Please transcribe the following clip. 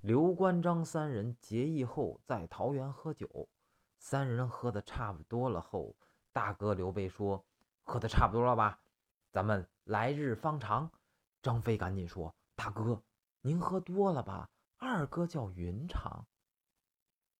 刘关张三人结义后在桃园喝酒。三人喝的差不多了后大哥刘备说喝的差不多了吧？咱们来日方长。张飞赶紧说大哥您喝多了吧？二哥叫云长。